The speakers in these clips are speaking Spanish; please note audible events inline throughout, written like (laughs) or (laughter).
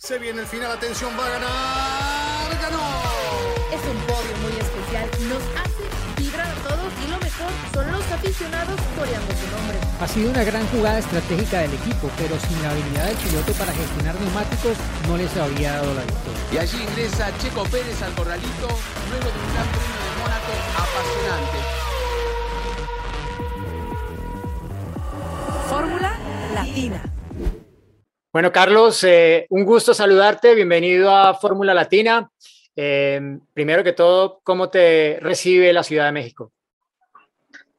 Se viene el final, atención, va a ganar, ganó. Es un podio muy especial, nos hace vibrar a todos y lo mejor son los aficionados coreando su nombre. Ha sido una gran jugada estratégica del equipo, pero sin la habilidad del piloto para gestionar neumáticos no les habría dado la victoria. Y allí ingresa Checo Pérez al corralito, luego de Bueno, Carlos, eh, un gusto saludarte. Bienvenido a Fórmula Latina. Eh, primero que todo, ¿cómo te recibe la Ciudad de México?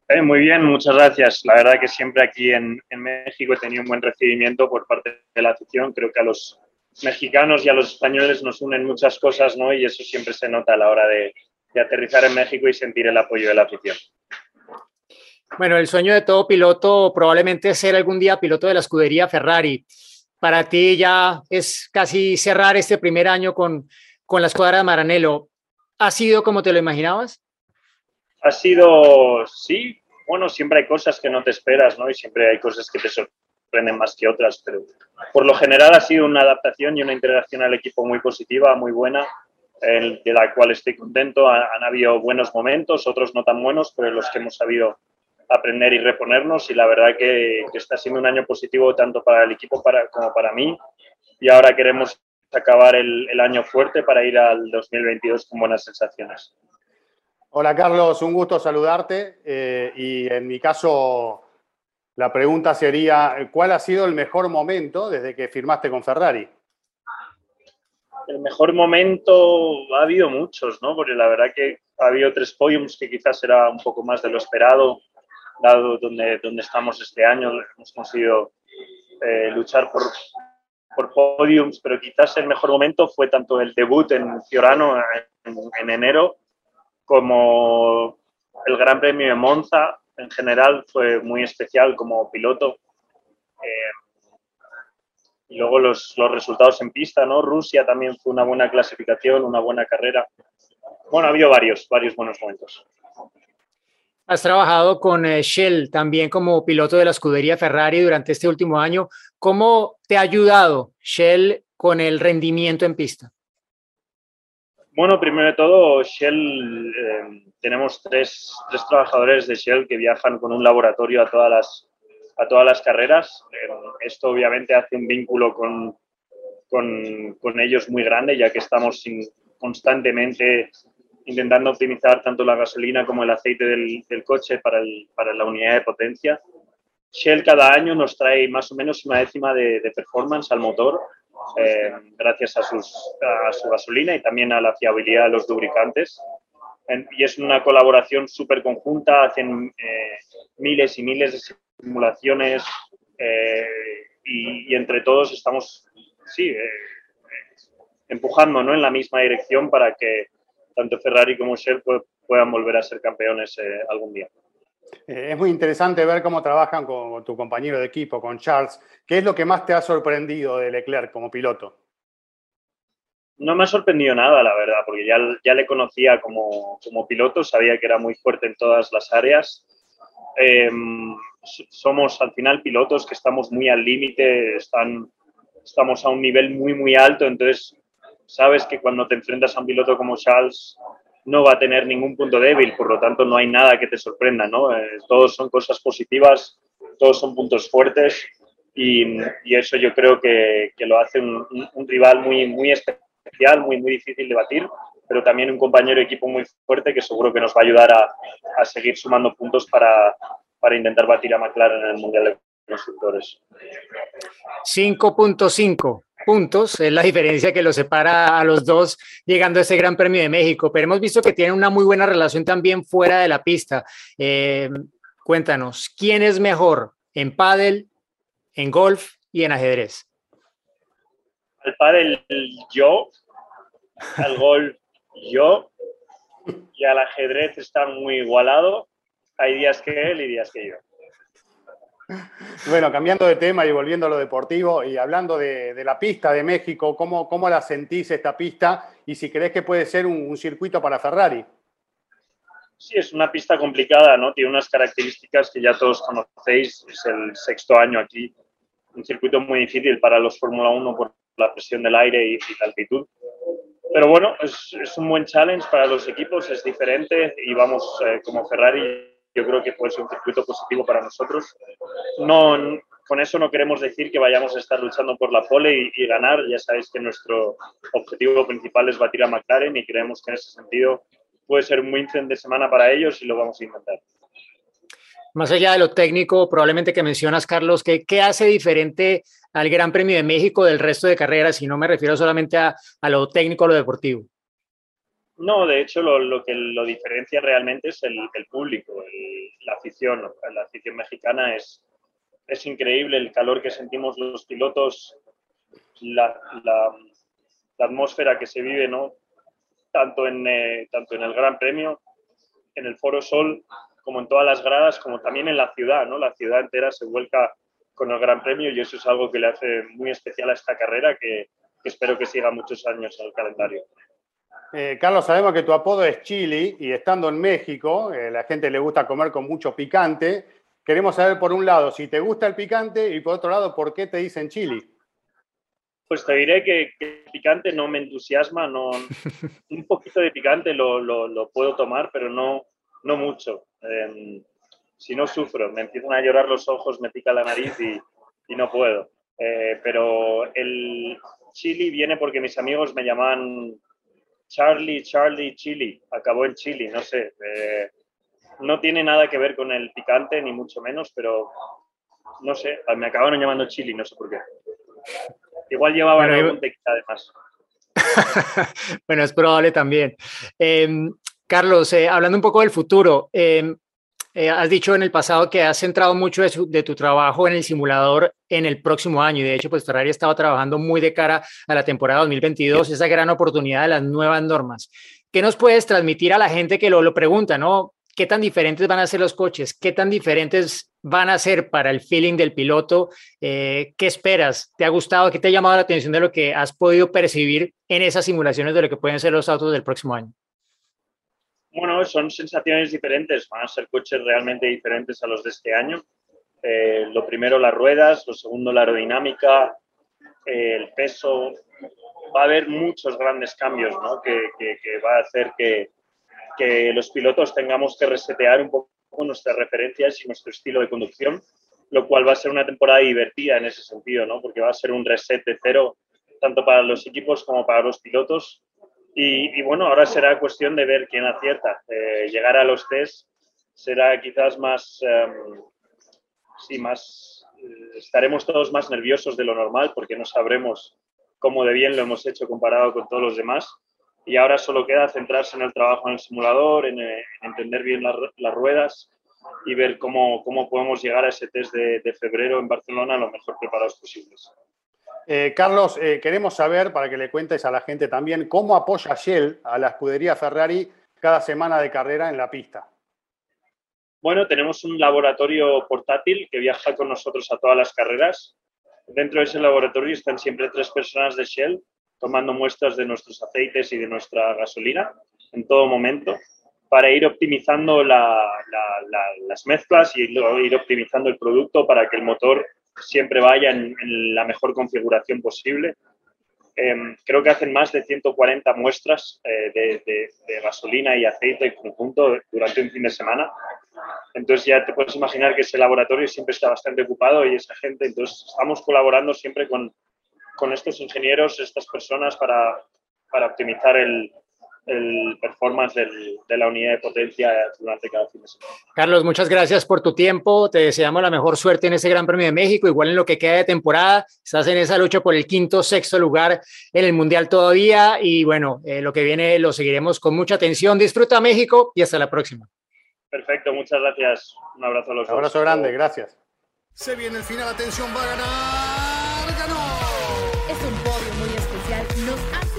Eh, muy bien, muchas gracias. La verdad que siempre aquí en, en, México he tenido un buen recibimiento por parte de la afición. Creo que a los mexicanos y a los españoles nos unen muchas cosas, ¿no? Y eso siempre se nota a la hora de, de aterrizar en México y sentir el apoyo de la afición. Bueno, el sueño de todo piloto probablemente es ser algún día piloto de la escudería Ferrari. Para ti ya es casi cerrar este primer año con, con la escuadra de Maranello. ¿Ha sido como te lo imaginabas? Ha sido, sí. Bueno, siempre hay cosas que no te esperas, ¿no? Y siempre hay cosas que te sorprenden más que otras, pero por lo general ha sido una adaptación y una integración al equipo muy positiva, muy buena, de la cual estoy contento. Han habido buenos momentos, otros no tan buenos, pero los que hemos sabido aprender y reponernos y la verdad que, que, está siendo un año positivo tanto para el equipo para, como para mí y ahora queremos acabar el, el, año fuerte para ir al 2022 con buenas sensaciones. Hola Carlos, un gusto saludarte eh, y en mi caso la pregunta sería, ¿cuál ha sido el mejor momento desde que firmaste con Ferrari? El mejor momento ha habido muchos, ¿no? Porque la verdad que ha habido tres podiums que quizás era un poco más de lo esperado dado donde, donde estamos este año, hemos conseguido eh, luchar por, por podiums, pero quizás el mejor momento fue tanto el debut en Fiorano en, en enero como el Gran Premio de Monza. En general fue muy especial como piloto. Eh, y luego los, los resultados en pista, ¿no? Rusia también fue una buena clasificación, una buena carrera. Bueno, ha habido varios, varios buenos momentos. Has trabajado con eh, Shell también como piloto de la escudería Ferrari durante este último año. ¿Cómo te ha ayudado Shell con el rendimiento en pista? Bueno, primero de todo, Shell, eh, tenemos tres, tres, trabajadores de Shell que viajan con un laboratorio a todas las, a todas las carreras. Eh, esto obviamente hace un vínculo con, con, con ellos muy grande, ya que estamos constantemente intentando optimizar tanto la gasolina como el aceite del, del coche para, el, para, la unidad de potencia. Shell cada año nos trae más o menos una décima de, de performance al motor, eh, gracias a, sus, a, su gasolina y también a la fiabilidad de los lubricantes. Y es una colaboración súper conjunta, hacen eh, miles y miles de simulaciones eh, y, y, entre todos estamos, sí, empujando ¿no? en la misma dirección para que tanto Ferrari como Shell puedan volver a ser campeones eh, algún día. Es muy interesante ver cómo trabajan con tu compañero de equipo, con Charles. ¿Qué es lo que más te ha sorprendido de Leclerc como piloto? No me ha sorprendido nada, la verdad, porque ya, ya le conocía como, como piloto, sabía que era muy fuerte en todas las áreas. Eh, somos al final pilotos que estamos muy al límite, estamos a un nivel muy, muy alto, entonces sabes que cuando te enfrentas a un piloto como Charles no va a tener ningún punto débil, por lo tanto no hay nada que te sorprenda, ¿no? Eh, todos son cosas positivas, todos son puntos fuertes y, eso yo creo que, que lo hace un, rival muy, muy especial, muy, muy difícil de batir, pero también un compañero de equipo muy fuerte que seguro que nos va a ayudar a, a seguir sumando puntos para, para intentar batir a McLaren en el Mundial de Constructores. 5.5 puntos, es la diferencia que los separa a los dos llegando a ese Gran Premio de México, pero hemos visto que tienen una muy buena relación también fuera de la pista. Eh, cuéntanos, ¿quién es mejor en pádel, en golf y en ajedrez? Al pádel yo, al golf yo y al ajedrez está muy igualado. Hay días que él y días que yo. Bueno, cambiando de tema y volviendo a lo deportivo y hablando de, la pista de México, ¿cómo, ¿cómo, la sentís esta pista y si crees que puede ser un, circuito para Ferrari? Sí, es una pista complicada, ¿no? Tiene unas características que ya todos conocéis, es el sexto año aquí, un circuito muy difícil para los Fórmula 1 por la presión del aire y, la altitud. Pero bueno, es, es, un buen challenge para los equipos, es diferente y vamos eh, como Ferrari, yo creo que puede ser un circuito positivo para nosotros. No, con eso no queremos decir que vayamos a estar luchando por la pole y, ganar. Ya sabéis que nuestro objetivo principal es batir a McLaren y creemos que en ese sentido puede ser un buen fin de semana para ellos y lo vamos a intentar. Más allá de lo técnico, probablemente que mencionas, Carlos, ¿qué, qué hace diferente al Gran Premio de México del resto de carreras? Y no me refiero solamente a, a lo técnico, a lo deportivo. No, de hecho lo, que lo diferencia realmente es el, el público, la afición. La afición mexicana es, es increíble el calor que sentimos los pilotos, la, la, atmósfera que se vive, ¿no? Tanto en, eh, tanto en el Gran Premio, en el Foro Sol, como en todas las gradas, como también en la ciudad, ¿no? La ciudad entera se vuelca con el Gran Premio y eso es algo que le hace muy especial a esta carrera que, que espero que siga muchos años en el calendario. Eh, Carlos, sabemos que tu apodo es Chili y estando en México, eh, la gente le gusta comer con mucho picante. Queremos saber, por un lado, si te gusta el picante y por otro lado, ¿por qué te dicen chili? Pues te diré que, el picante no me entusiasma, no, (laughs) un poquito de picante lo, lo, lo puedo tomar, pero no, no mucho. Eh, si no sufro, me empiezan a llorar los ojos, me pica la nariz y, y no puedo. Eh, pero el chili viene porque mis amigos me llaman Charlie, Charlie, Chili. Acabó en chili, no sé. Eh, no tiene nada que ver con el picante, ni mucho menos, pero no sé, me acabaron llamando chili, no sé por qué. Igual llevaba bueno, algún tequila además. (laughs) bueno, es probable también. Eh, Carlos, eh, hablando un poco del futuro, eh, eh, has dicho en el pasado que has centrado mucho de, su, tu trabajo en el simulador en el próximo año y de hecho pues Ferrari estaba trabajando muy de cara a la temporada 2022, esa gran oportunidad de las nuevas normas. ¿Qué nos puedes transmitir a la gente que lo, lo pregunta, no? ¿Qué tan diferentes van a ser los coches? ¿Qué tan diferentes van a ser para el feeling del piloto? Eh, ¿Qué esperas? ¿Te ha gustado? ¿Qué te ha llamado la atención de lo que has podido percibir en esas simulaciones de lo que pueden ser los autos del próximo año? Bueno, son sensaciones diferentes, van a ser coches realmente diferentes a los de este año. Eh, lo primero, las ruedas, lo segundo, la aerodinámica, eh, el peso. Va a haber muchos grandes cambios, ¿no? Que, que, que va a hacer que, que los pilotos tengamos que resetear un poco nuestras referencias y nuestro estilo de conducción, lo cual va a ser una temporada divertida en ese sentido, ¿no? Porque va a ser un reset de cero, tanto para los equipos como para los pilotos. Y, bueno, ahora será cuestión de ver quién acierta. Eh, llegar a los test será quizás más, um, sí, más, eh, estaremos todos más nerviosos de lo normal porque no sabremos cómo de bien lo hemos hecho comparado con todos los demás y ahora solo queda centrarse en el trabajo en el simulador, en, en entender bien las, ruedas y ver cómo, cómo podemos llegar a ese test de, febrero en Barcelona lo mejor preparados posibles. Eh, Carlos, eh, queremos saber, para que le cuentes a la gente también, cómo apoya Shell a la escudería Ferrari cada semana de carrera en la pista. Bueno, tenemos un laboratorio portátil que viaja con nosotros a todas las carreras. Dentro de ese laboratorio están siempre tres personas de Shell tomando muestras de nuestros aceites y de nuestra gasolina en todo momento para ir optimizando la, la, la, las mezclas y ir optimizando el producto para que el motor siempre vaya en, la mejor configuración posible. Eh, creo que hacen más de 140 muestras eh, de, gasolina y aceite en conjunto durante un fin de semana. Entonces ya te puedes imaginar que ese laboratorio siempre está bastante ocupado y esa gente, entonces estamos colaborando siempre con, con estos ingenieros, estas personas, para, para optimizar el, el performance del, de la unidad de potencia durante cada fin de semana. Carlos, muchas gracias por tu tiempo. Te deseamos la mejor suerte en ese Gran Premio de México. Igual en lo que queda de temporada, estás en esa lucha por el quinto, sexto lugar en el Mundial todavía. Y bueno, eh, lo que viene lo seguiremos con mucha atención. Disfruta México y hasta la próxima. Perfecto, muchas gracias. Un abrazo a los Un abrazo dos. grande, gracias. Se viene el final, atención, va a ganar, ganó. Es un podio muy especial, nos hace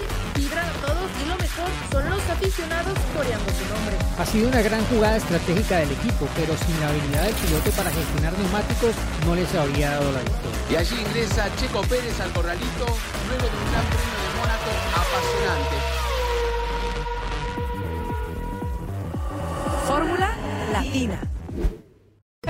son los aficionados coreando su nombre. Ha sido una gran jugada estratégica del equipo, pero sin la habilidad del piloto para gestionar neumáticos no les habría dado la victoria. Y allí ingresa Checo Pérez al corralito luego de un gran premio